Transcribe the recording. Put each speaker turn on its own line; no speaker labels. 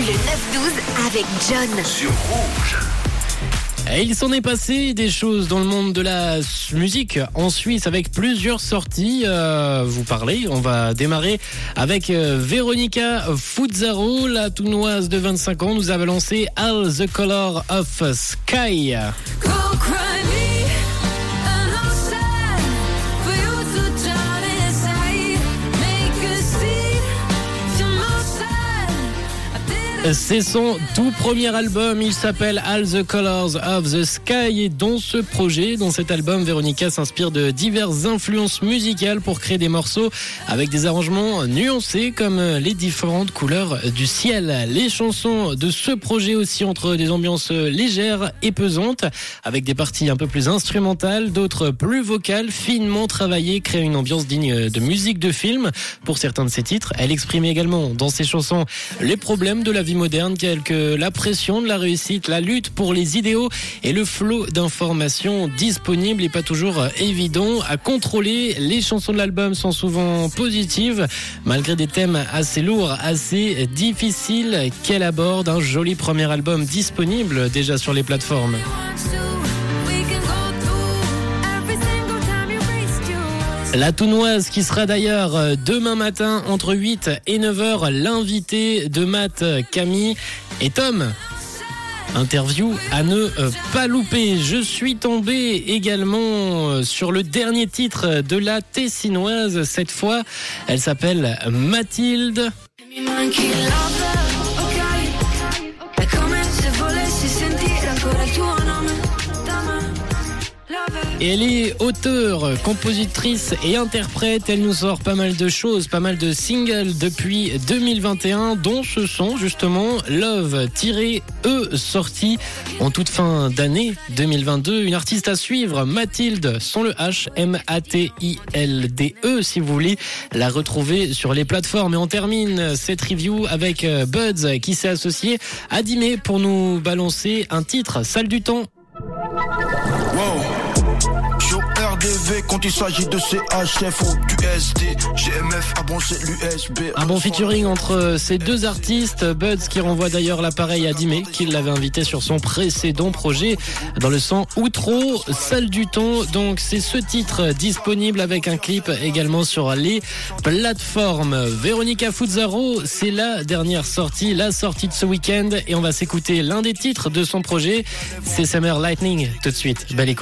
Le 9-12 avec John.
Sur Rouge.
Et il s'en est passé des choses dans le monde de la musique en Suisse avec plusieurs sorties. Euh, vous parlez, on va démarrer avec euh, Véronica Fuzzaro, la tounoise de 25 ans, nous a lancé All the Color of Sky. C'est son tout premier album, il s'appelle All the Colors of the Sky et dans ce projet, dans cet album, Véronica s'inspire de diverses influences musicales pour créer des morceaux avec des arrangements nuancés comme les différentes couleurs du ciel. Les chansons de ce projet aussi entre des ambiances légères et pesantes avec des parties un peu plus instrumentales, d'autres plus vocales, finement travaillées, créent une ambiance digne de musique de film pour certains de ses titres. Elle exprime également dans ses chansons les problèmes de la vie moderne, tels que la pression de la réussite, la lutte pour les idéaux et le flot d'informations disponibles et pas toujours évident à contrôler. Les chansons de l'album sont souvent positives, malgré des thèmes assez lourds, assez difficiles qu'elle aborde. Un joli premier album disponible déjà sur les plateformes? La Tounoise qui sera d'ailleurs euh, demain matin entre 8 et 9 heures l'invité de Matt, Camille et Tom. Interview à ne euh, pas louper. Je suis tombé également euh, sur le dernier titre de la Tessinoise. Cette fois, elle s'appelle Mathilde. Et elle est auteure, compositrice et interprète. Elle nous sort pas mal de choses, pas mal de singles depuis 2021, dont ce son justement Love-E sorti en toute fin d'année 2022. Une artiste à suivre, Mathilde, sans le H, M-A-T-I-L-D-E, si vous voulez la retrouver sur les plateformes. Et on termine cette review avec euh, Buds qui s'est associé à Dimé pour nous balancer un titre, Salle du temps. Un bon featuring entre ces deux artistes, Buds qui renvoie d'ailleurs l'appareil à Dimé, qui l'avait invité sur son précédent projet dans le sang Outro, Salle du Temps. Donc c'est ce titre disponible avec un clip également sur les plateformes. Véronica Fuzzaro, c'est la dernière sortie, la sortie de ce week-end et on va s'écouter l'un des titres de son projet, c'est Summer Lightning tout de suite. Belle écoute.